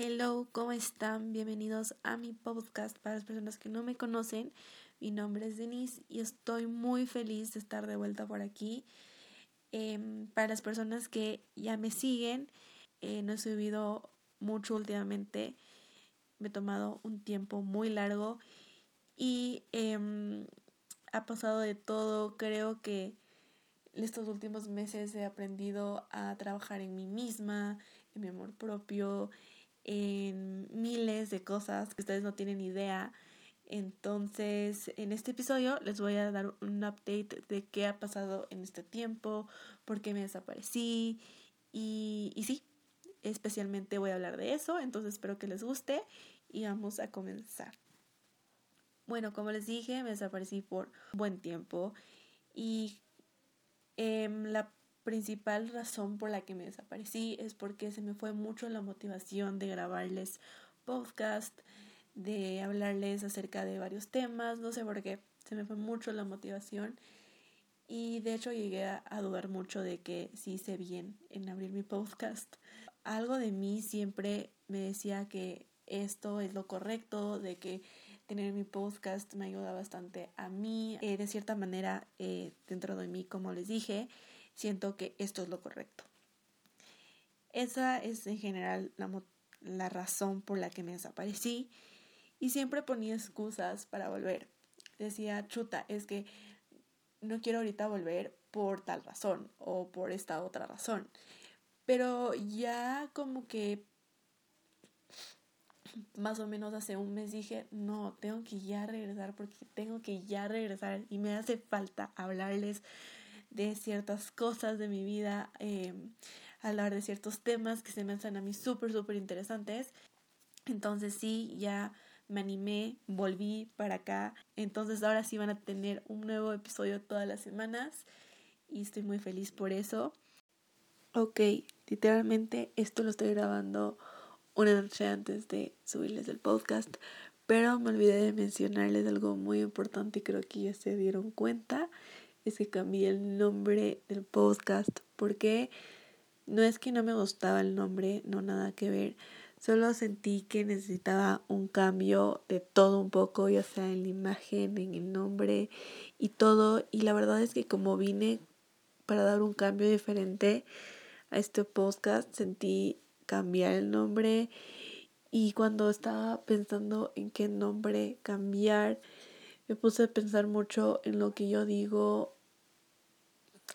Hello, ¿cómo están? Bienvenidos a mi podcast para las personas que no me conocen. Mi nombre es Denise y estoy muy feliz de estar de vuelta por aquí. Em, para las personas que ya me siguen, eh, no he subido mucho últimamente. Me he tomado un tiempo muy largo y em, ha pasado de todo. Creo que estos últimos meses he aprendido a trabajar en mí misma, en mi amor propio en miles de cosas que ustedes no tienen idea. Entonces, en este episodio les voy a dar un update de qué ha pasado en este tiempo, por qué me desaparecí y, y sí, especialmente voy a hablar de eso. Entonces, espero que les guste y vamos a comenzar. Bueno, como les dije, me desaparecí por buen tiempo y eh, la principal razón por la que me desaparecí es porque se me fue mucho la motivación de grabarles podcast, de hablarles acerca de varios temas, no sé por qué, se me fue mucho la motivación y de hecho llegué a, dudar mucho de que si hice bien en abrir mi podcast. Algo de mí siempre me decía que esto es lo correcto, de que tener mi podcast me ayuda bastante a mí, eh, de cierta manera eh, dentro de mí, como les dije, siento que esto es lo correcto. Esa es en general la, razón por la que me desaparecí y siempre ponía excusas para volver. Decía, chuta, es que no quiero ahorita volver por tal razón o por esta otra razón. Pero ya como que más o menos hace un mes dije, no, tengo que ya regresar porque tengo que ya regresar y me hace falta hablarles de ciertas cosas de mi vida, eh, hablar de ciertos temas que se me hacen a mí súper, súper interesantes. Entonces sí, ya me animé, volví para acá. Entonces ahora sí van a tener un nuevo episodio todas las semanas y estoy muy feliz por eso. Ok, literalmente esto lo estoy grabando una noche antes de subirles el podcast, pero me olvidé de mencionarles algo muy importante y creo que ya se dieron cuenta es que cambié el nombre del podcast porque no es que no me gustaba el nombre, no nada que ver, solo sentí que necesitaba un cambio de todo un poco, ya sea en la imagen, en el nombre y todo. Y la verdad es que como vine para dar un cambio diferente a este podcast, sentí cambiar el nombre y cuando estaba pensando en qué nombre cambiar, me puse a pensar mucho en lo que yo digo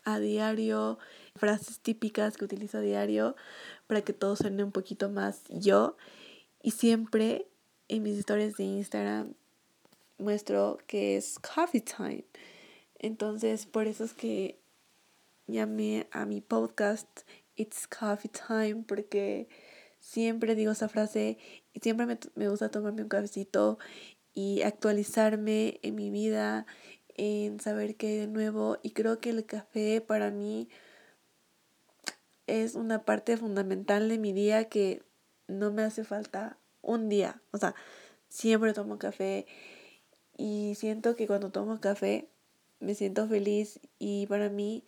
a diario, frases típicas que utilizo a diario para que todo suene un poquito más yo. Y siempre en mis historias de Instagram muestro que es coffee time. Entonces, por eso es que llamé a mi podcast It's Coffee Time porque siempre digo esa frase y siempre me, me gusta tomarme un cafecito y actualizarme en mi vida en saber qué hay de nuevo. Y creo que el café para mí es una parte fundamental de mi día que no me hace falta un día, o sea, siempre tomo café y siento que cuando tomo café me siento feliz. Y para mí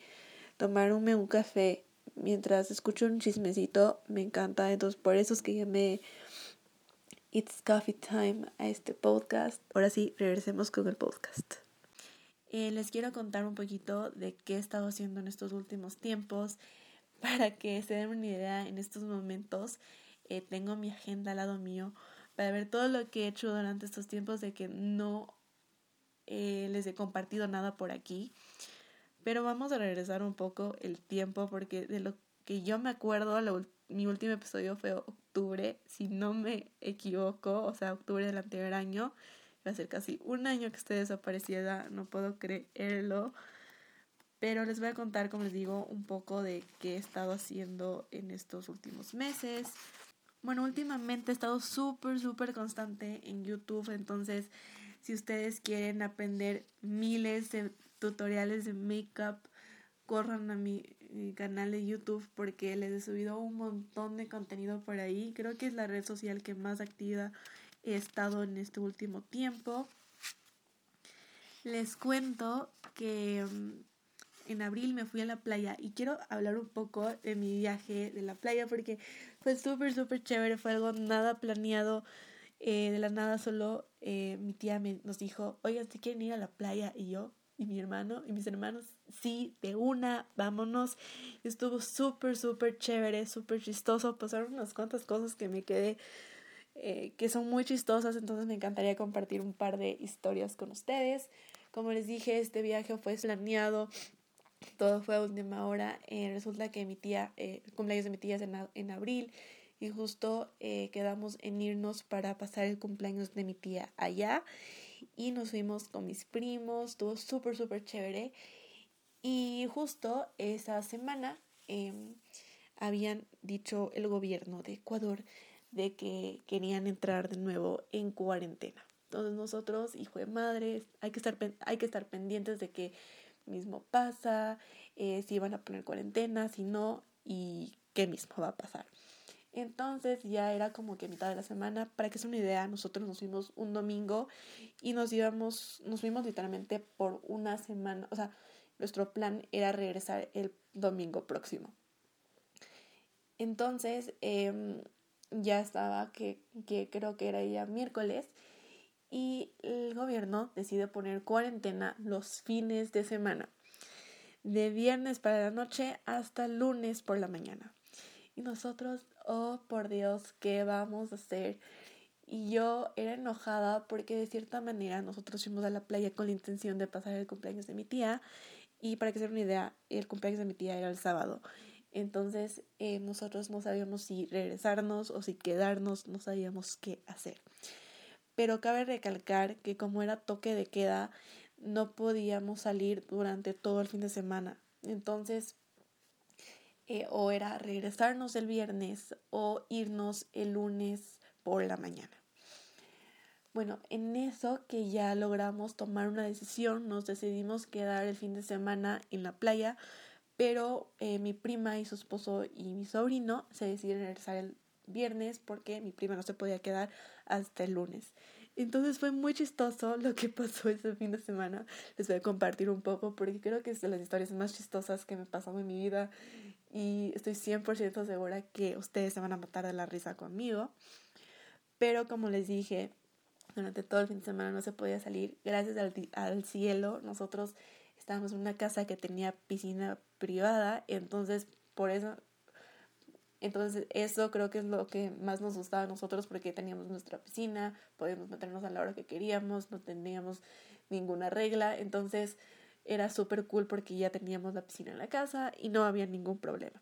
tomarme un café mientras escucho un chismecito me encanta, entonces por eso es que llamé It's Coffee Time a este podcast. Ahora sí, regresemos con el podcast. Eh, les quiero contar un poquito de qué he estado haciendo en estos últimos tiempos para que se den una idea en estos momentos. Eh, tengo mi agenda al lado mío para ver todo lo que he hecho durante estos tiempos de que no eh, les he compartido nada por aquí. Pero vamos a regresar un poco el tiempo porque de lo que yo me acuerdo, mi último episodio fue octubre, si no me equivoco, o sea, octubre del anterior año va a ser casi un año que esté desaparecida, no puedo creerlo. Pero les voy a contar, como les digo, un poco de qué he estado haciendo en estos últimos meses. Bueno, últimamente he estado súper, súper constante en YouTube, entonces si ustedes quieren aprender miles de tutoriales de makeup, corran a mi, canal de YouTube porque les he subido un montón de contenido por ahí. Creo que es la red social que más activa he estado en este último tiempo. Les cuento que mm, en abril me fui a la playa y quiero hablar un poco de mi viaje de la playa porque Fue súper, súper chévere, fue algo nada planeado. Eh, de la nada solo eh, mi tía me, nos dijo, oigan, si quieren ir a la playa y yo y mi hermano y mis hermanos, sí, de una, vámonos. Estuvo súper, súper chévere, súper chistoso. Pasaron unas cuantas cosas que me quedé, eh, que son muy chistosas, entonces me encantaría compartir un par de historias con ustedes. Como les dije, este viaje fue planeado, todo fue a última hora. resulta que mi tía, el cumpleaños de mi tía es en, en abril y justo eh, quedamos en irnos para pasar el cumpleaños de mi tía allá y nos fuimos con mis primos, estuvo súper, súper chévere. Y justo esa semana em, habían dicho el gobierno de Ecuador de que querían entrar de nuevo en cuarentena. Entonces nosotros, hijo de madre, hay que estar, hay que estar pendientes de qué mismo pasa, eh, si van a poner cuarentena, si no, y qué mismo va a pasar. Entonces ya era como que mitad de la semana. Para que sea una idea, nosotros nos fuimos un domingo y nos íbamos, nos fuimos literalmente por una semana. O sea, nuestro plan era regresar el domingo próximo. Entonces em, ya estaba que, que creo que era ya miércoles y el gobierno decide poner cuarentena los fines de semana. De viernes para la noche hasta lunes por la mañana. Y nosotros oh por Dios, ¿qué vamos a hacer? Y yo era enojada porque de cierta manera nosotros fuimos a la playa con la intención de pasar el cumpleaños de mi tía. Y para que se den una idea, el cumpleaños de mi tía era el sábado. Entonces eh, nosotros no sabíamos si regresarnos o si quedarnos, no sabíamos qué hacer. Pero cabe recalcar que como era toque de queda, no podíamos salir durante todo el fin de semana. Entonces eh, o era regresarnos el viernes o irnos el lunes por la mañana. Bueno, en eso que ya logramos tomar una decisión, nos decidimos quedar el fin de semana en la playa, pero eh, mi prima y su esposo y mi sobrino se decidieron regresar el viernes porque mi prima no se podía quedar hasta el lunes. Entonces fue muy chistoso lo que pasó ese fin de semana. Les voy a compartir un poco porque creo que es de las historias más chistosas que me pasaron en mi vida y estoy 100% segura que ustedes se van a matar de la risa conmigo. Pero como les dije, durante todo el fin de semana no se podía salir. Gracias al, al cielo, nosotros estábamos en una casa que tenía piscina privada, entonces por eso entonces eso creo que es lo que más nos gustaba a nosotros porque teníamos nuestra piscina, podíamos meternos a la hora que queríamos, no teníamos ninguna regla, entonces era súper cool porque ya teníamos la piscina en la casa y no había ningún problema.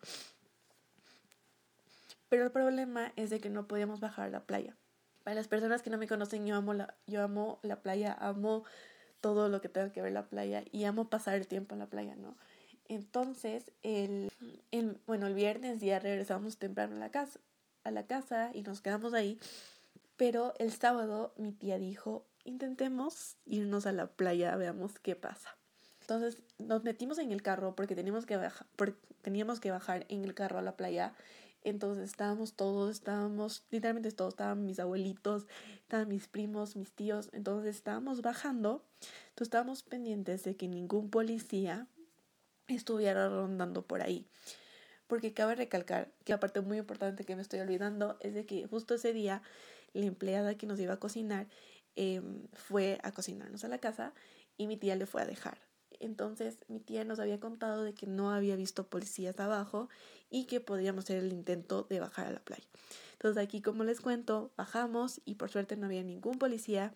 Pero el problema es de que no podíamos bajar a la playa. Para las personas que no me conocen, yo amo la, yo amo la playa, amo todo lo que tenga que ver la playa y amo pasar el tiempo en la playa, ¿no? Entonces, el, el, bueno, el viernes ya regresamos temprano a la casa, a la casa y nos quedamos ahí. Pero el sábado mi tía dijo, intentemos irnos a la playa, veamos qué pasa. Entonces nos metimos en el carro porque teníamos que, bajar, teníamos que bajar en el carro a la playa. Entonces estábamos todos, estábamos, literalmente todos, estaban mis abuelitos, estaban mis primos, mis tíos. Entonces estábamos bajando. Entonces estábamos pendientes de que ningún policía estuviera rondando por ahí. Porque cabe recalcar que la parte muy importante que me estoy olvidando es de que justo ese día la empleada que nos iba a cocinar em, fue a cocinarnos a la casa y mi tía le fue a dejar. Entonces mi tía nos había contado de que no había visto policías abajo y que podíamos hacer el intento de bajar a la playa. Entonces aquí como les cuento, bajamos y por suerte no había ningún policía.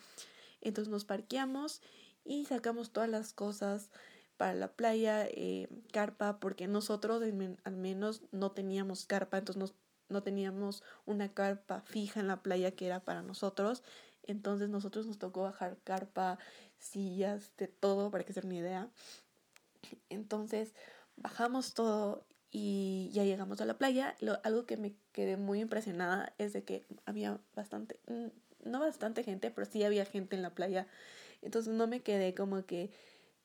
Entonces nos parqueamos y sacamos todas las cosas para la playa, eh, carpa, porque nosotros al menos no teníamos carpa, entonces no teníamos una carpa fija en la playa que era para nosotros. Entonces nosotros nos tocó bajar carpa, sillas, de todo, para que se den una idea. Entonces bajamos todo y ya llegamos a la playa. Lo, algo que me quedé muy impresionada es de que había bastante, no bastante gente, pero sí había gente en la playa. Entonces no me quedé como que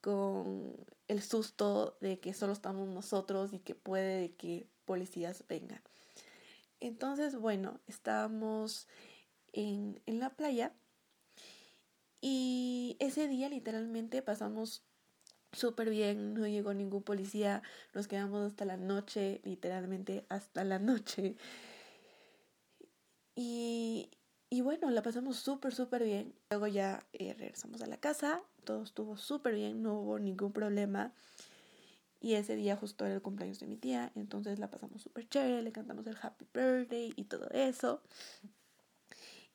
con el susto de que solo estamos nosotros y que puede que policías vengan. Entonces, bueno, estábamos en, en la playa y ese día literalmente pasamos súper bien, no llegó ningún policía, nos quedamos hasta la noche, literalmente hasta la noche. Y, y bueno, la pasamos súper, súper bien. Luego ya eh, regresamos a la casa, todo estuvo súper bien, no hubo ningún problema. Y ese día justo era el cumpleaños de mi tía, entonces la pasamos súper chévere, le cantamos el happy birthday y todo eso.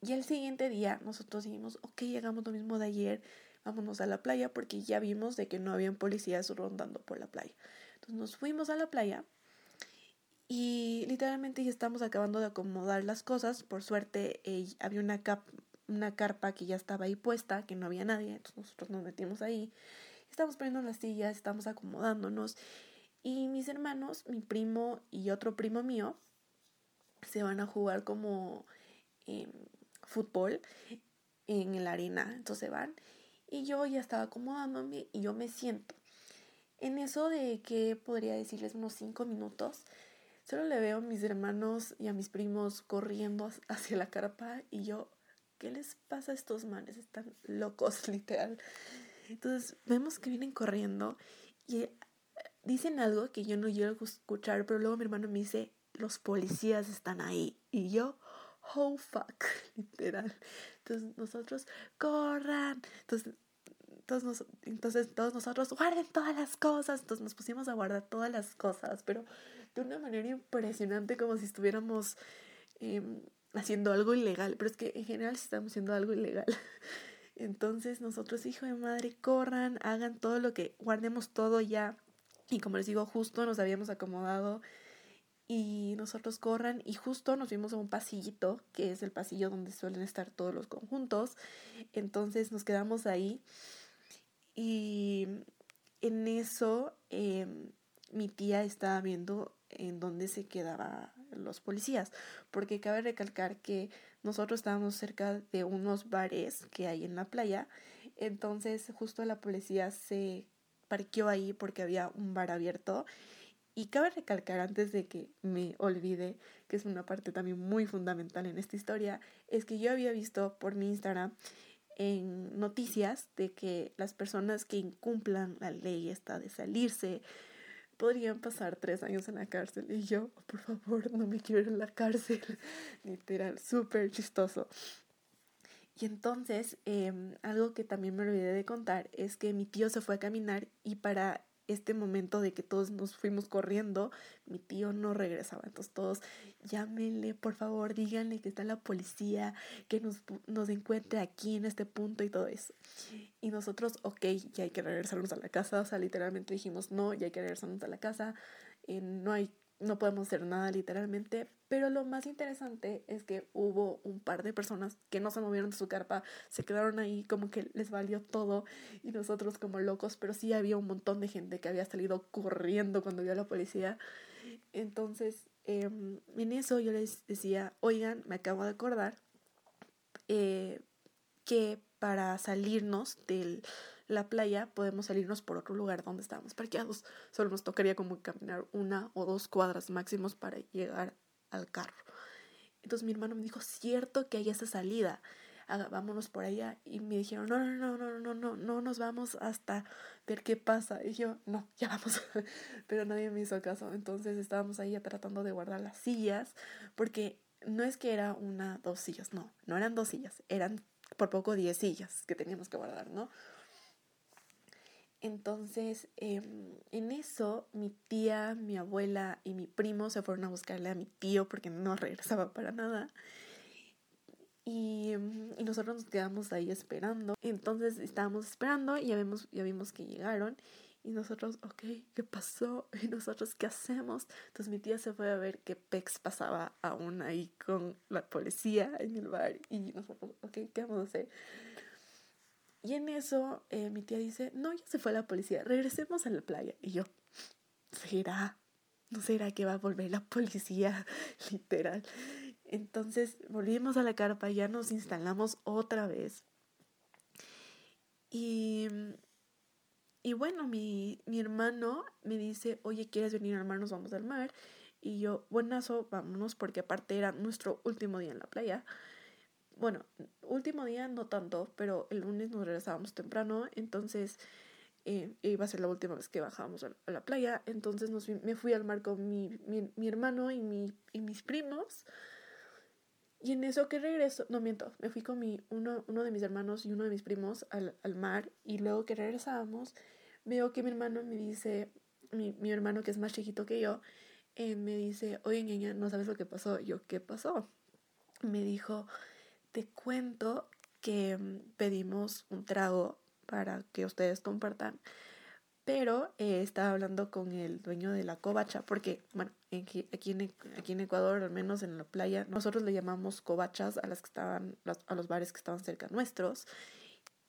Y el siguiente día nosotros dijimos, ok, llegamos lo mismo de ayer, vámonos a la playa porque ya vimos de que no habían policías rondando por la playa. Entonces nos fuimos a la playa y literalmente ya estamos acabando de acomodar las cosas. Por suerte había una, una carpa que ya estaba ahí puesta, que no había nadie, entonces nosotros nos metimos ahí estamos poniendo las sillas, estamos acomodándonos. Y mis hermanos, mi primo y otro primo mío, se van a jugar como em, fútbol en la arena. Entonces van. Y yo ya estaba acomodándome y yo me siento. En eso de que podría decirles unos cinco minutos, solo le veo a mis hermanos y a mis primos corriendo hacia la carpa y yo, ¿qué les pasa a estos manes? Están locos, literal. Entonces vemos que vienen corriendo y eh, dicen algo que yo no a escuchar, pero luego mi hermano me dice, los policías están ahí. Y yo, oh fuck, literal. Entonces nosotros, corran. Entonces, todos entonces todos nosotros, guarden todas las cosas. Entonces nos pusimos a guardar todas las cosas, pero de una manera impresionante, como si estuviéramos em, haciendo algo ilegal. Pero es que en general sí estamos haciendo algo ilegal. Entonces nosotros, hijo de madre, corran, hagan todo lo que, guardemos todo ya. Y como les digo, justo nos habíamos acomodado y nosotros corran y justo nos vimos a un pasillito, que es el pasillo donde suelen estar todos los conjuntos. Entonces nos quedamos ahí y en eso em, mi tía estaba viendo en dónde se quedaban los policías, porque cabe recalcar que nosotros estábamos cerca de unos bares que hay en la playa, entonces justo la policía se parqueó ahí porque había un bar abierto. Y cabe recalcar antes de que me olvide, que es una parte también muy fundamental en esta historia, es que yo había visto por mi Instagram en noticias de que las personas que incumplan la ley esta de salirse podrían pasar tres años en la cárcel. Y yo, por favor, no me quiero ir la cárcel. Literal, súper chistoso. Y entonces, em, algo que también me olvidé de contar es que mi tío se fue a caminar y para este momento de que todos nos fuimos corriendo, mi tío no regresaba. Entonces todos, llámenle, por favor, díganle que está la policía, que nos, nos encuentre aquí en este punto y todo eso. Y nosotros, ok, ya hay que regresarnos a la casa. O sea, literalmente dijimos, no, ya hay que regresarnos a la casa. Eh, no hay no podemos hacer nada literalmente, pero lo más interesante es que hubo un par de personas que no se movieron de su carpa, se quedaron ahí como que les valió todo y nosotros como locos, pero sí había un montón de gente que había salido corriendo cuando vio a la policía. Entonces, em, en eso yo les decía, oigan, me acabo de acordar eh, que para salirnos del la playa, podemos salirnos por otro lugar donde estábamos parqueados. Solo nos tocaría como caminar una o dos cuadras máximos para llegar al carro. Entonces mi hermano me dijo, cierto que hay esa salida, vámonos por allá. Y me dijeron, no, no, no, no, no, no, no nos vamos hasta ver qué pasa. Y yo, no, ya vamos. Pero nadie me hizo caso. Entonces estábamos ahí tratando de guardar las sillas, porque no es que era una, dos sillas, no, no eran dos sillas, eran por poco diez sillas que teníamos que guardar, ¿no? Entonces, em, en eso, mi tía, mi abuela y mi primo se fueron a buscarle a mi tío porque no regresaba para nada. Y, em, y, nosotros nos quedamos ahí esperando. Entonces estábamos esperando y ya vimos, ya vimos que llegaron. Y nosotros, ok, ¿qué pasó? ¿Y nosotros qué hacemos? Entonces mi tía se fue a ver qué pex pasaba aún ahí con la policía en el bar. Y nosotros, ok, ¿qué vamos a hacer? Y en eso eh, mi tía dice, no, ya se fue la policía, regresemos a la playa. Y yo, ¿será? ¿No será que va a volver la policía? Literal. Entonces volvimos a la carpa, ya nos instalamos otra vez. Y, y bueno, mi, mi hermano me dice, oye, ¿quieres venir hermanos? Vamos al mar. Y yo, buenazo, vámonos, porque aparte era nuestro último día en la playa bueno, último día no tanto, pero el lunes nos regresábamos temprano, entonces eh, iba a ser la última vez que bajábamos a la playa, entonces me fui al mar con mi, mi, hermano y, mi, y mis primos. Y en eso que regreso, no miento, me fui con mi, uno, uno de mis hermanos y uno de mis primos al, al mar y luego que regresábamos, veo que mi hermano me dice, mi, mi hermano que es más chiquito que yo, eh, me dice, oye niña, ¿no sabes lo que pasó? Yo, ¿qué pasó? Me dijo, te cuento que mm, pedimos un trago para que ustedes compartan pero eh, estaba hablando con el dueño de la covacha, porque, bueno, aquí, en, aquí en Ecuador, al menos en la playa, nosotros le llamamos covachas a las que estaban, a los bares que estaban cerca nuestros.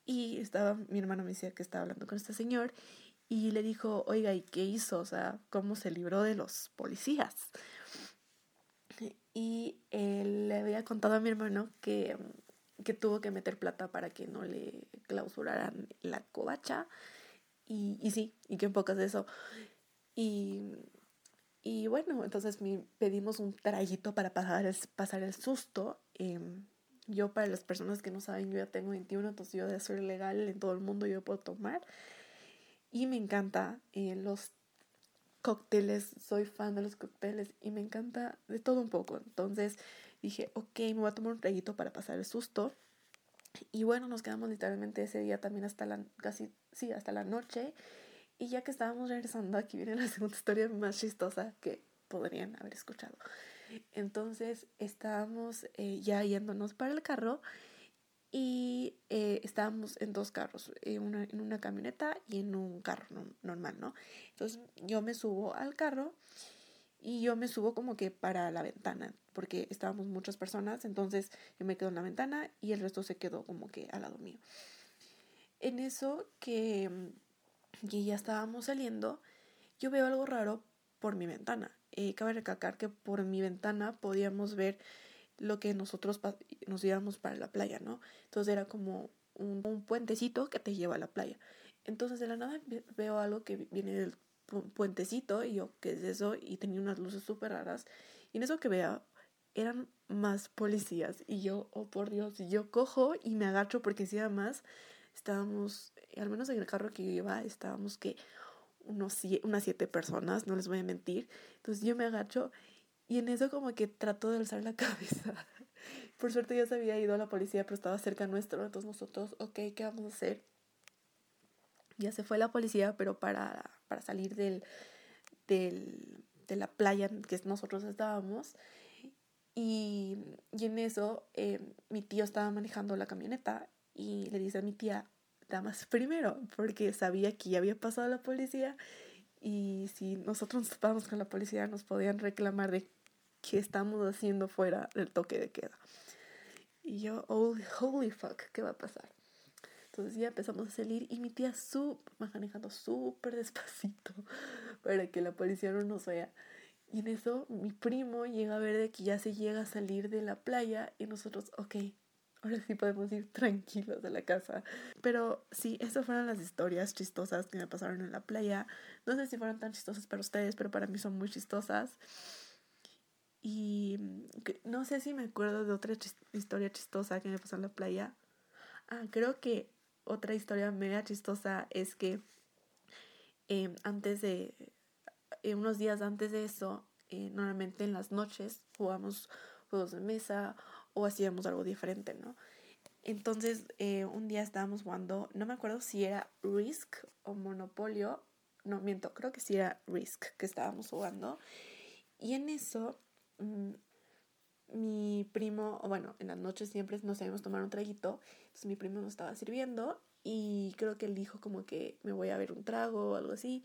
Y estaba, mi hermano me decía que estaba hablando con este señor y le dijo, oiga, ¿y qué hizo? O sea, ¿cómo se libró de los policías? Y él le había contado a mi hermano que, que tuvo que meter plata para que no le clausuraran la covacha y, y sí, y qué pocas de eso. Y, y bueno, entonces mi, pedimos un traguito para pasar el, pasar el susto. Em, yo, para las personas que no saben, yo ya tengo 21, entonces yo de ser legal en todo el mundo, yo puedo tomar. Y me encanta eh, los cócteles, soy fan de los cócteles y me encanta de todo un poco. Entonces dije, ok, me voy a tomar un traguito para pasar el susto. Y bueno, nos quedamos literalmente ese día también hasta la, casi, sí, hasta la noche. Y ya que estábamos regresando, aquí viene la segunda historia más chistosa que podrían haber escuchado. Entonces estábamos eh, ya yéndonos para el carro y eh, estábamos en dos carros, en una, en una camioneta y en un carro normal, ¿no? Entonces yo me subo al carro y yo me subo como que para la ventana, porque estábamos muchas personas, entonces yo me quedo en la ventana y el resto se quedó como que al lado mío. En eso que, que ya estábamos saliendo, yo veo algo raro por mi ventana. Eh, cabe recalcar que por mi ventana podíamos ver lo que nosotros nos íbamos para la playa, ¿no? Entonces era como un, un, puentecito que te lleva a la playa. Entonces de la nada veo algo que viene del puentecito y yo, ¿qué es eso? Y tenía unas luces súper raras. Y en eso que vea, eran más policías. Y yo, oh por Dios, yo cojo y me agacho porque si más estábamos, al menos en el carro que yo iba, estábamos que unos, unas siete personas, no les voy a mentir. Entonces yo me agacho y en eso como que trato de alzar la cabeza. Por suerte ya se había ido a la policía, pero estaba cerca nuestro. Entonces nosotros, ok, ¿qué vamos a hacer? Ya se fue la policía, pero para para salir del, del, de la playa en que nosotros estábamos. Y, y en eso eh, mi tío estaba manejando la camioneta y le dice a mi tía, damas primero, porque sabía que ya había pasado la policía y si nosotros nos topábamos con la policía nos podían reclamar de qué estamos haciendo fuera del toque de queda. Y yo, holy, holy fuck, ¿qué va a pasar? Entonces ya empezamos a salir y mi tía va manejando súper despacito para que la policía no nos vea. Y en eso mi primo llega a ver de que ya se llega a salir de la playa y nosotros, ok, ahora sí podemos ir tranquilos de la casa. Pero sí, esas fueron las historias chistosas que me pasaron en la playa. No sé si fueron tan chistosas para ustedes, pero para mí son muy chistosas. Y no sé si me acuerdo de otra historia chistosa que me pasó en la playa. Ah, creo que otra historia mega chistosa es que em, antes de, eh, unos días antes de eso, eh, normalmente en las noches jugamos juegos de mesa o hacíamos algo diferente, ¿no? Entonces, eh, un día estábamos jugando, no me acuerdo si era Risk o Monopolio, no miento, creo que sí era Risk que estábamos jugando. Y en eso, mm, mi primo, bueno, en las noches siempre nos sabíamos tomar un traguito, entonces mi primo nos estaba sirviendo y creo que él dijo como que me voy a ver un trago o algo así.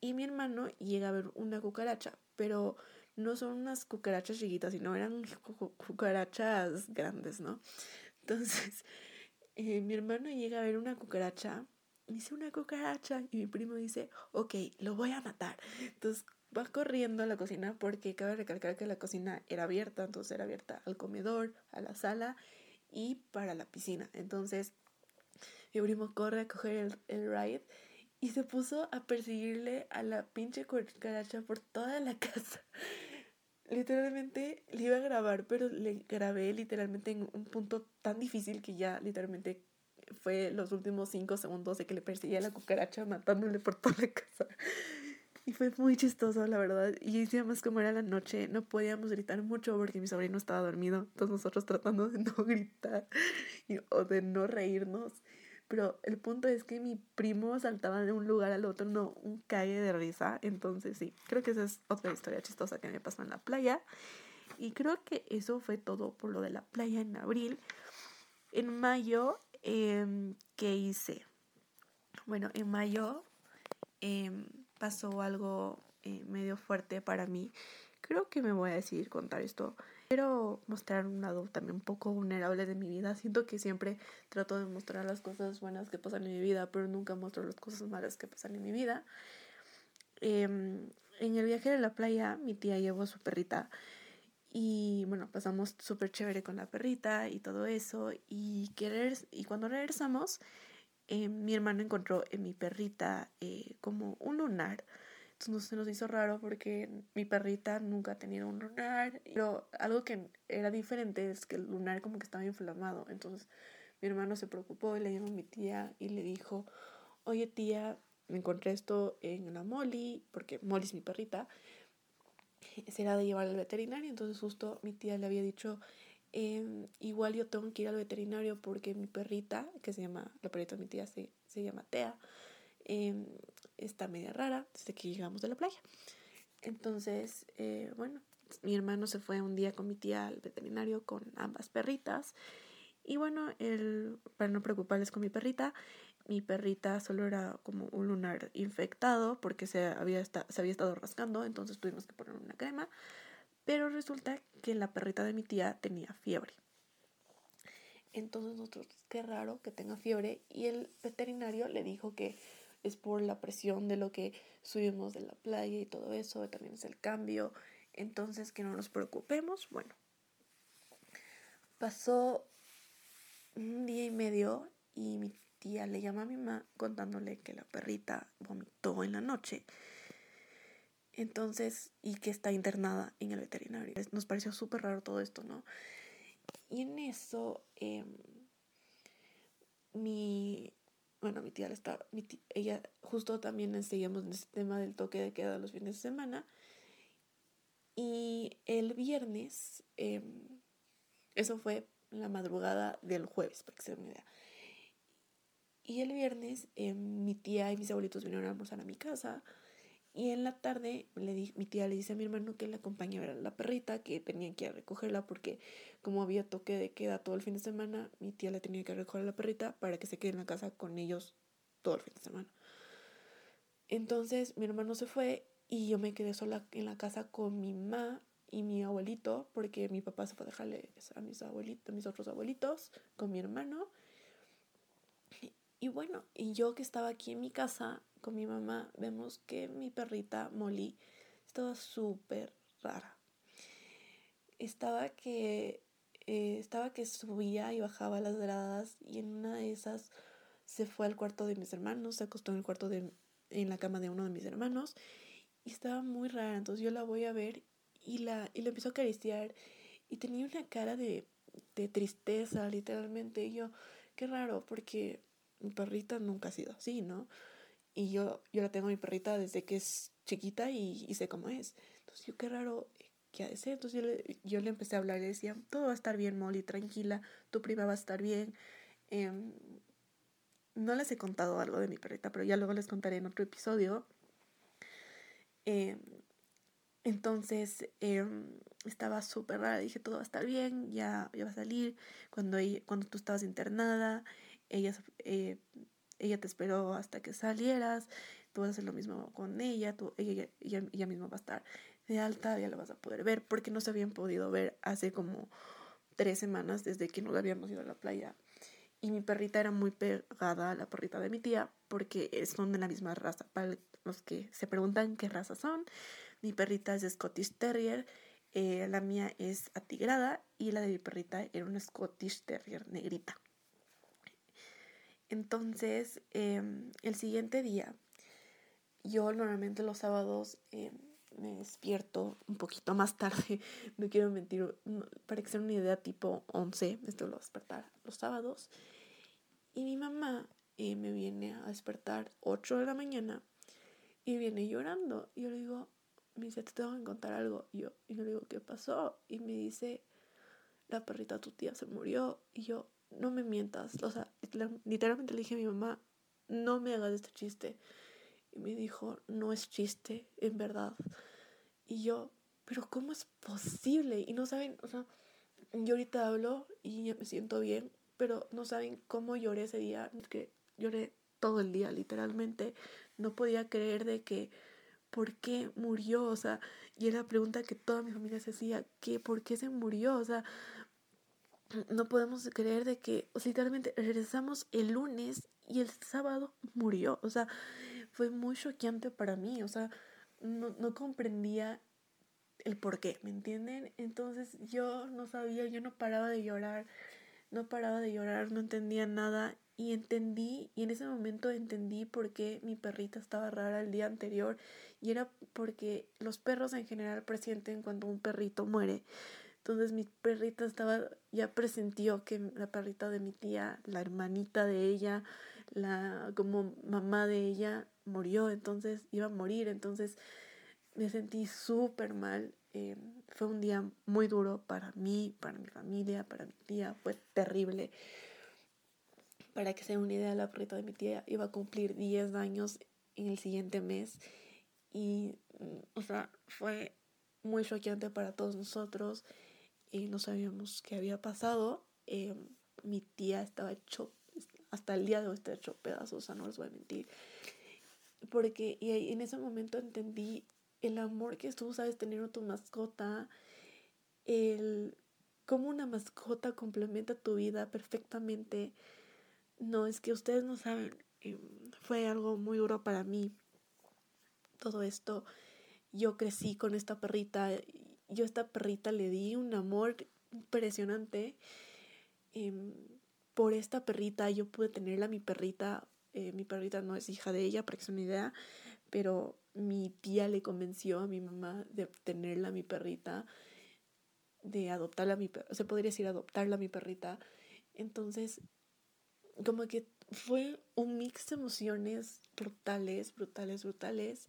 Y mi hermano llega a ver una cucaracha, pero no son unas cucarachas chiquitas, sino eran cucarachas grandes, ¿no? Entonces, eh, mi hermano llega a ver una cucaracha, dice una cucaracha, y mi primo dice, ok, lo voy a matar. Entonces, va corriendo a la cocina porque cabe recalcar que la cocina era abierta, entonces era abierta al comedor, a la sala y para la piscina. Entonces mi primo corre a coger el, el ride y se puso a perseguirle a la pinche cucaracha por toda la casa. Literalmente le iba a grabar, pero le grabé literalmente en un punto tan difícil que ya literalmente fue los últimos cinco segundos de que le perseguía a la cucaracha matándole por toda la casa. Y fue muy chistoso, la verdad. Y además como era la noche, no podíamos gritar mucho porque mi sobrino estaba dormido. Entonces nosotros tratando de no gritar o de no reírnos. Pero el punto es que mi primo saltaba de un lugar al otro, no un calle de risa. Entonces sí, creo que esa es otra historia chistosa que me pasó en la playa. Y creo que eso fue todo por lo de la playa en abril. En mayo, eh, ¿qué hice? Bueno, en mayo em, pasó algo eh, medio fuerte para mí. Creo que me voy a decidir contar esto. Quiero mostrar un lado también un poco vulnerable de mi vida. Siento que siempre trato de mostrar las cosas buenas que pasan en mi vida, pero nunca muestro las cosas malas que pasan en mi vida. Em, en el viaje de la playa, mi tía llevó a su perrita y bueno, pasamos súper chévere con la perrita y todo eso. Y, querer, y cuando regresamos, eh, mi hermano encontró en mi perrita eh, como un lunar. Entonces se nos hizo raro porque mi perrita nunca ha tenido un lunar. Pero algo que era diferente es que el lunar como que estaba inflamado. Entonces mi hermano se preocupó y le llamó a mi tía y le dijo, oye tía, me encontré esto en la Molly, porque Molly es mi perrita será de llevar al veterinario. Entonces justo mi tía le había dicho, em, igual yo tengo que ir al veterinario porque mi perrita, que se llama, la perrita de mi tía se, se llama Tea, em, está media rara desde que llegamos de la playa. Entonces, eh, bueno, mi hermano se fue un día con mi tía al veterinario con ambas perritas. Y bueno, para no preocuparles con mi perrita, mi perrita solo era como un lunar infectado porque se había, se había estado rascando, entonces tuvimos que poner una crema. Pero resulta que la perrita de mi tía tenía fiebre. Entonces nosotros, qué raro que tenga fiebre. Y el veterinario le dijo que es por la presión de lo que subimos de la playa y todo eso, también es el cambio. Entonces que no nos preocupemos. Bueno, pasó un día y medio y mi tía le llama a mi mamá contándole que la perrita vomitó en la noche. Entonces, y que está internada en el veterinario. Nos pareció súper raro todo esto, ¿no? Y en eso, em, mi, bueno, mi tía le está, mi ella justo también seguíamos en ese tema del toque de queda los fines de semana. Y el viernes, em, eso fue la madrugada del jueves, para que se den una idea. Y el viernes eh, mi tía y mis abuelitos vinieron a almorzar a mi casa. Y en la tarde le mi tía le dice a mi hermano que le acompañe a a la perrita, que tenía que recogerla porque como había toque de queda todo el fin de semana, mi tía le tenía que recoger a la perrita para que se quede en la casa con ellos todo el fin de semana. Entonces mi hermano se fue y yo me quedé sola en la casa con mi mamá y mi abuelito porque mi papá se fue a dejarle a mis abuelitos, a mis otros abuelitos con mi hermano y bueno, y yo que estaba aquí en mi casa con mi mamá, vemos que mi perrita Molly estaba súper rara. Estaba que, eh, estaba que subía y bajaba las gradas y en una de esas se fue al cuarto de mis hermanos, se acostó en el cuarto de, en la cama de uno de mis hermanos y estaba muy rara. Entonces yo la voy a ver y la, y la empiezo a acariciar y tenía una cara de, de tristeza, literalmente. Y yo, qué raro, porque mi perrita nunca ha sido así, ¿no? Y yo, yo la tengo a mi perrita desde que es chiquita y, sé cómo es. Entonces yo qué raro que ha de ser. Entonces yo le, yo le empecé a hablar y le decía, todo va a estar bien, Molly, tranquila, tu prima va a estar bien. Em, no les he contado algo de mi perrita, pero ya luego les contaré en otro episodio. Em, entonces em, estaba súper rara, dije todo va a estar bien, ya, ya va a salir. Cuando, cuando tú estabas internada, ella, eh, ella te esperó hasta que salieras, tú vas a hacer lo mismo con ella, tú, ella, ella, ella misma va a estar de alta, ya la vas a poder ver, porque no se habían podido ver hace como tres semanas desde que no habíamos ido a la playa. Y mi perrita era muy pegada a la perrita de mi tía, porque son de la misma raza. Para los que se preguntan qué raza son, mi perrita es Scottish Terrier, eh, la mía es atigrada y la de mi perrita era una Scottish Terrier negrita. Entonces, em, el siguiente día, yo normalmente los sábados em, me despierto un poquito más tarde, no quiero mentir, para que sea una idea tipo 11, me estoy a despertar los sábados. Y mi mamá eh, me viene a despertar 8 de la mañana y viene llorando. Y yo le digo, me dice, te tengo que contar algo. Y yo, y le digo, ¿qué pasó? Y me dice, la perrita tu tía se murió. Y yo, no me mientas. O sea, literalmente le dije a mi mamá, no me hagas este chiste. Y me dijo, no es chiste, en verdad. Y yo, pero ¿cómo es posible? Y no saben, o sea, yo ahorita hablo y me siento bien, pero no saben cómo lloré ese día. Que lloré todo el día, literalmente. No podía creer de que, ¿por qué murió? O sea, y era la pregunta que toda mi familia se hacía, ¿qué, ¿por qué se murió? O sea, no podemos creer de que, o sea, literalmente regresamos el lunes y el sábado murió. O sea, fue muy choqueante para mí. O sea, no, no comprendía el por qué, ¿me entienden? Entonces yo no sabía, yo no paraba de llorar, no paraba de llorar, no entendía nada y entendí, y en ese momento entendí por qué mi perrita estaba rara el día anterior y era porque los perros en general presienten cuando un perrito muere. Entonces mi perrita estaba, ya presentió que la perrita de mi tía, la hermanita de ella, la como mamá de ella murió, entonces iba a morir, entonces me sentí súper mal. Eh, fue un día muy duro para mí, para mi familia, para mi tía, fue terrible. Para que se den una idea, la perrita de mi tía iba a cumplir 10 años en el siguiente mes. Y, o sea, fue muy choqueante para todos nosotros y no sabíamos qué había pasado. Eh, mi tía estaba hecho, hasta el día de hoy está hecho pedazos, o sea, no les voy a mentir. Porque y en ese momento entendí el amor que tú sabes tener a tu mascota, el cómo una mascota complementa tu vida perfectamente. No, es que ustedes no saben, em, fue algo muy duro para mí todo esto. Yo crecí con esta perrita, yo a esta perrita le di un amor impresionante. Em, por esta perrita yo pude tenerla, mi perrita, eh, mi perrita no es hija de ella, para que se una idea, pero mi tía le convenció a mi mamá de tenerla, mi perrita, de adoptarla, mi, se podría decir adoptarla, mi perrita. Entonces, como que fue un mix de emociones brutales, brutales, brutales.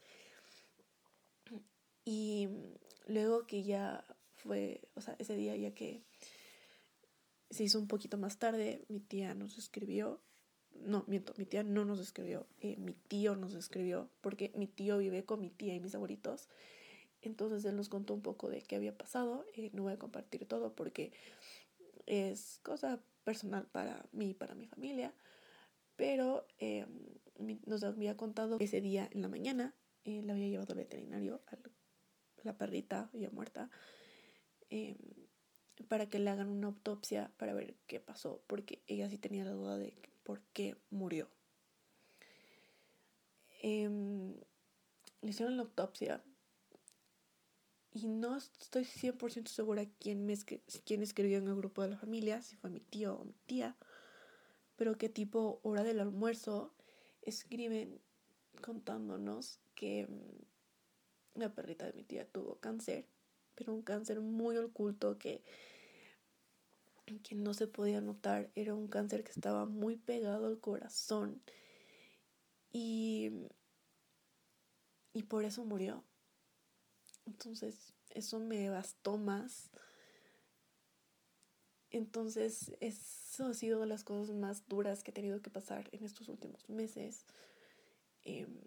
Y luego que ya fue, o sea, ese día ya que se hizo un poquito más tarde, mi tía nos escribió no, miento, mi tía no nos escribió, eh, mi tío nos escribió, porque mi tío vive con mi tía y mis abuelitos. Entonces él nos contó un poco de qué había pasado. Eh, no voy a compartir todo porque es cosa personal para mí y para mi familia. Pero eh, nos había contado ese día en la mañana eh, la había llevado al veterinario, a la perrita ya muerta, para que le hagan una autopsia para ver qué pasó, porque ella sí tenía la duda de por qué murió. Em, le hicieron la autopsia y no estoy 100% segura quién, me quién escribió en el grupo de la familia, si fue mi tío o mi tía, pero qué tipo hora del almuerzo escriben contándonos que mm, la perrita de mi tía tuvo cáncer, pero un cáncer muy oculto que que no se podía notar, era un cáncer que estaba muy pegado al corazón y, y por eso murió. Entonces, eso me bastó más. Entonces, eso ha sido de las cosas más duras que he tenido que pasar en estos últimos meses. Em,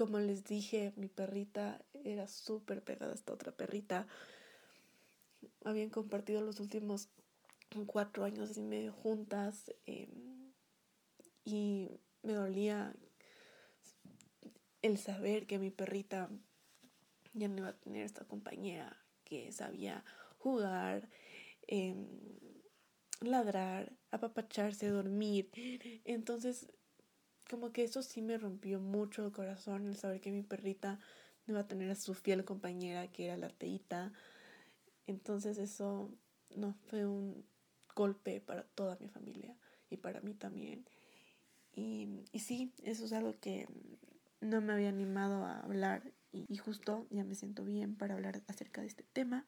como les dije, mi perrita era súper pegada a esta otra perrita. Habían compartido los últimos cuatro años y medio juntas em, y me dolía el saber que mi perrita ya no iba a tener esta compañera que sabía jugar, em, ladrar, apapacharse, dormir. Entonces, como que eso sí me rompió mucho el corazón, el saber que mi perrita no iba a tener a su fiel compañera, que era la teita. Entonces eso, no, fue un golpe para toda mi familia y para mí también. Y, y sí, eso es algo que no me había animado a hablar y, justo ya me siento bien para hablar acerca de este tema.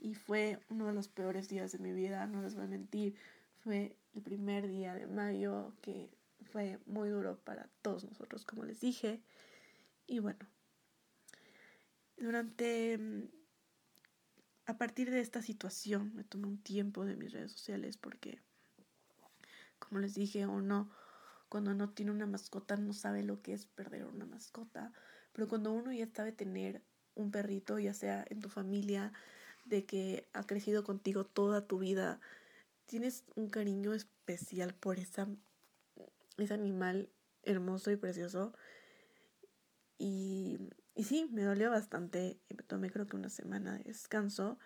Y fue uno de los peores días de mi vida, no les voy a mentir. Fue el primer día de mayo que fue muy duro para todos nosotros, como les dije. Y bueno, durante... Mm, a partir de esta situación me tomé un tiempo de mis redes sociales porque, como les dije, uno cuando no tiene una mascota no sabe lo que es perder una mascota. Pero cuando uno ya sabe tener un perrito, ya sea en tu familia, de que ha crecido contigo toda tu vida, tienes un cariño especial por esa, ese animal hermoso y precioso. Y, y sí, me dolió bastante. Me tomé creo que una semana de descanso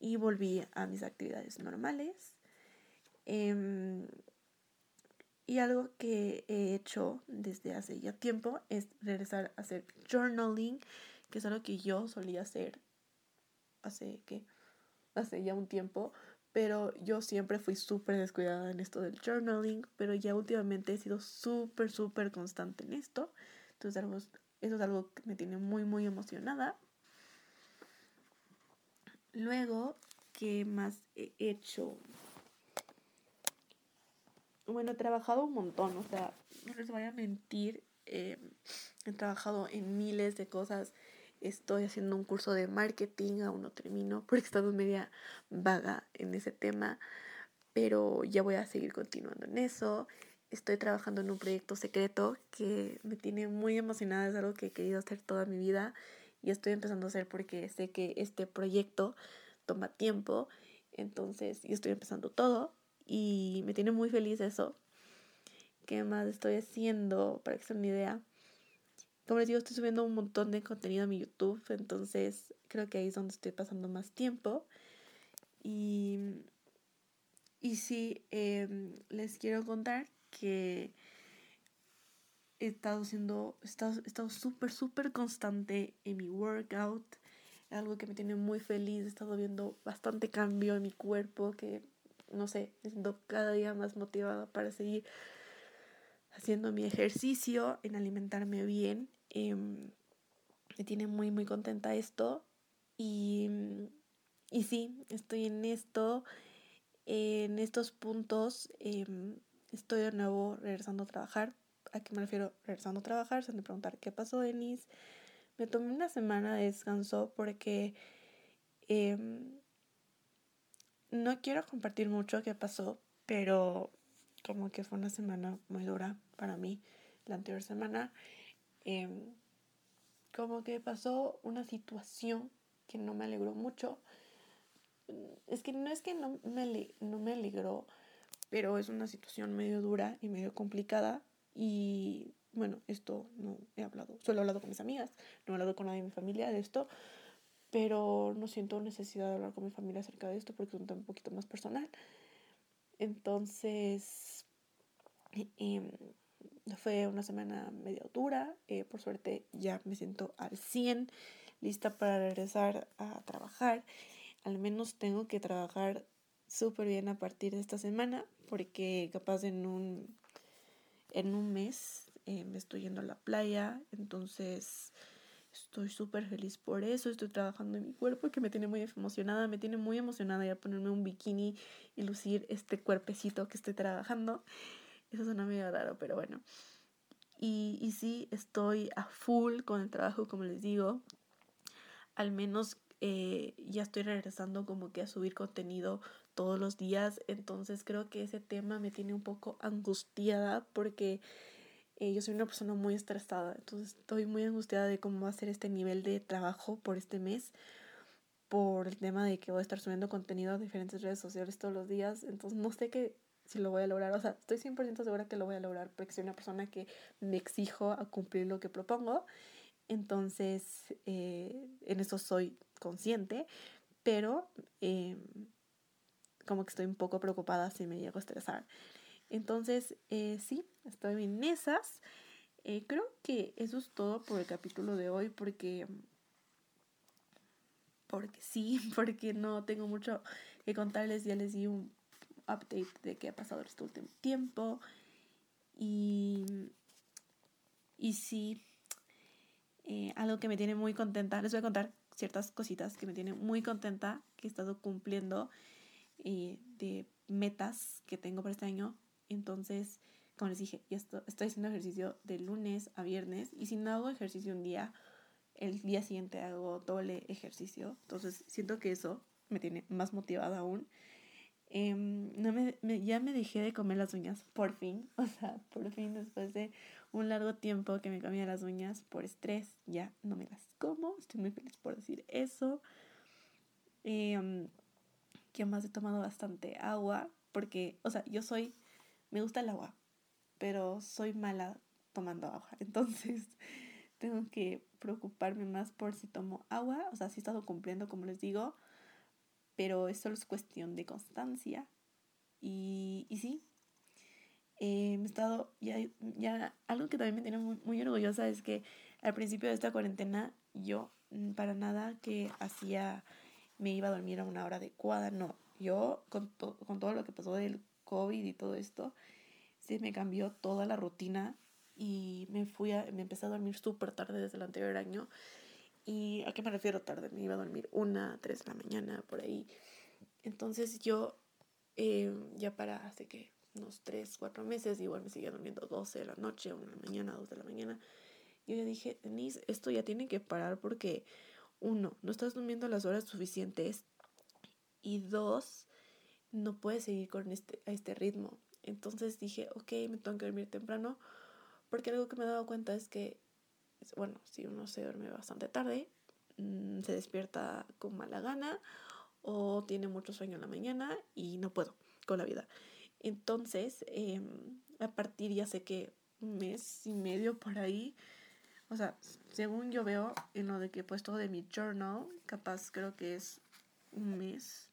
y volví a mis actividades normales. Em, y algo que he hecho desde hace ya tiempo es regresar a hacer journaling, que es algo que yo solía hacer hace que hace ya un tiempo, pero yo siempre fui súper descuidada en esto del journaling, pero ya últimamente he sido súper, súper constante en esto. Entonces eso es algo que me tiene muy, muy emocionada. Luego, ¿qué más he hecho? Bueno, he trabajado un montón, o sea, no les voy a mentir, eh, he trabajado en miles de cosas. Estoy haciendo un curso de marketing, aún no termino porque he estado media vaga en ese tema, pero ya voy a seguir continuando en eso. Estoy trabajando en un proyecto secreto que me tiene muy emocionada, es algo que he querido hacer toda mi vida y estoy empezando a hacer porque sé que este proyecto toma tiempo, entonces yo estoy empezando todo y me tiene muy feliz eso. ¿Qué más estoy haciendo? Para que se una idea. Como les digo, estoy subiendo un montón de contenido a mi YouTube, entonces creo que ahí es donde estoy pasando más tiempo. Y, y sí, em, les quiero contar que he estado siendo, he estado súper, súper constante en mi workout, algo que me tiene muy feliz, he estado viendo bastante cambio en mi cuerpo, que no sé, me siento cada día más motivada para seguir haciendo mi ejercicio, en alimentarme bien. Em, me tiene muy, muy contenta esto. Y, y sí, estoy en esto, en estos puntos. Em, estoy de nuevo regresando a trabajar. ¿A qué me refiero? Regresando a trabajar. Se me preguntar qué pasó, Denise. Me tomé una semana de descanso porque em, no quiero compartir mucho qué pasó, pero como que fue una semana muy dura para mí la anterior semana. Em, como que pasó una situación que no me alegró mucho. Es que no es que no me, no me alegró, pero es una situación medio dura y medio complicada. Y bueno, esto no he hablado, solo he hablado con mis amigas, no he hablado con nadie de mi familia de esto, pero no siento necesidad de hablar con mi familia acerca de esto porque es un tema un poquito más personal. Entonces, em, fue una semana medio dura. Eh, por suerte ya me siento al 100, lista para regresar a trabajar. Al menos tengo que trabajar súper bien a partir de esta semana porque capaz en un, en un mes eh, me estoy yendo a la playa. Entonces Estoy súper feliz por eso, estoy trabajando en mi cuerpo que me tiene muy emocionada, me tiene muy emocionada ya ponerme un bikini y lucir este cuerpecito que estoy trabajando. Eso suena medio raro, pero bueno. Y, y sí, estoy a full con el trabajo, como les digo. Al menos eh, ya estoy regresando como que a subir contenido todos los días. Entonces creo que ese tema me tiene un poco angustiada porque eh, yo soy una persona muy estresada, entonces estoy muy angustiada de cómo va a ser este nivel de trabajo por este mes, por el tema de que voy a estar subiendo contenido a diferentes redes sociales todos los días, entonces no sé qué si lo voy a lograr, o sea, estoy 100% segura que lo voy a lograr porque soy una persona que me exijo a cumplir lo que propongo, entonces eh, en eso soy consciente, pero eh, como que estoy un poco preocupada si me llego a estresar. Entonces, eh, sí, estoy en esas. Eh, creo que eso es todo por el capítulo de hoy porque porque sí, porque no tengo mucho que contarles, ya les di un update de qué ha pasado este último tiempo y, y sí, eh, algo que me tiene muy contenta, les voy a contar ciertas cositas que me tienen muy contenta, que he estado cumpliendo de metas que tengo para este año entonces, como les dije, esto, estoy haciendo ejercicio de lunes a viernes y si no hago ejercicio un día, el día siguiente hago doble ejercicio. Entonces siento que eso me tiene más motivada aún. Em, no me, ya me dejé de comer las uñas, por fin. O sea, por fin después de un largo tiempo que me comía las uñas por estrés, ya no me las como. Estoy muy feliz por decir eso. Eh, más he tomado bastante agua, porque, o sea, yo soy, me gusta el agua, pero soy mala tomando agua. Entonces, tengo que preocuparme más por si tomo agua. O sea, sí he estado cumpliendo, como les digo, pero eso es cuestión de constancia. Y, y sí, eh, he estado, ya, ya, algo que también me tiene muy, muy orgullosa es que al principio de esta cuarentena yo mm, para nada que hacía, me iba a dormir a una hora adecuada, no. Yo con, con todo lo que pasó del COVID y todo esto, se me cambió toda la rutina y me fui a, me empecé a dormir súper tarde desde el anterior año. ¿Y a qué me refiero tarde? Me iba a dormir una, tres de la mañana, por ahí. Entonces yo, eh, ya para hace que unos tres, cuatro meses, igual me seguía durmiendo 12 de la noche, una de la mañana, dos de la mañana. Y yo dije, Denise, esto ya tiene que parar porque, uno, no estás durmiendo las horas suficientes. Y dos, no puedes seguir con este, a este ritmo. Entonces dije, ok, me tengo que dormir temprano, porque algo que me he dado cuenta es que, bueno, si uno se duerme bastante tarde, mm, se despierta con mala gana o tiene mucho sueño en la mañana y no puedo con la vida. Entonces, em, a partir ya sé que mes y medio por ahí, o sea, según yo veo en lo de que he puesto de mi journal, capaz creo que es un mes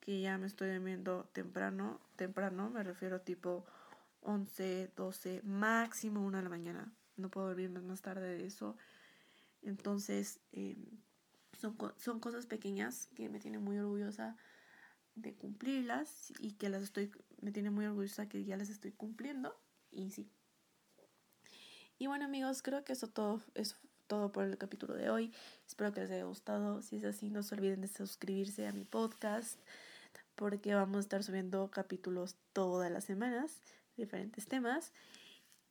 que ya me estoy durmiendo temprano, temprano, me refiero tipo 11, 12, máximo 1 de la mañana. No puedo dormirme más tarde de eso. Entonces, em, son, son cosas pequeñas que me tienen muy orgullosa de cumplirlas y que las estoy, me tiene muy orgullosa que ya las estoy cumpliendo. Y sí. Y bueno amigos, creo que eso todo es todo por el capítulo de hoy. Espero que les haya gustado. Si es así, no se olviden de suscribirse a mi podcast porque vamos a estar subiendo capítulos todas las semanas, diferentes temas.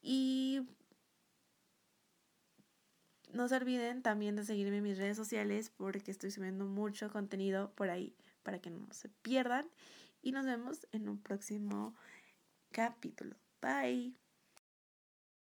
Y no se olviden también de seguirme en mis redes sociales porque estoy subiendo mucho contenido por ahí para que no se pierdan. Y nos vemos en un próximo capítulo. Bye.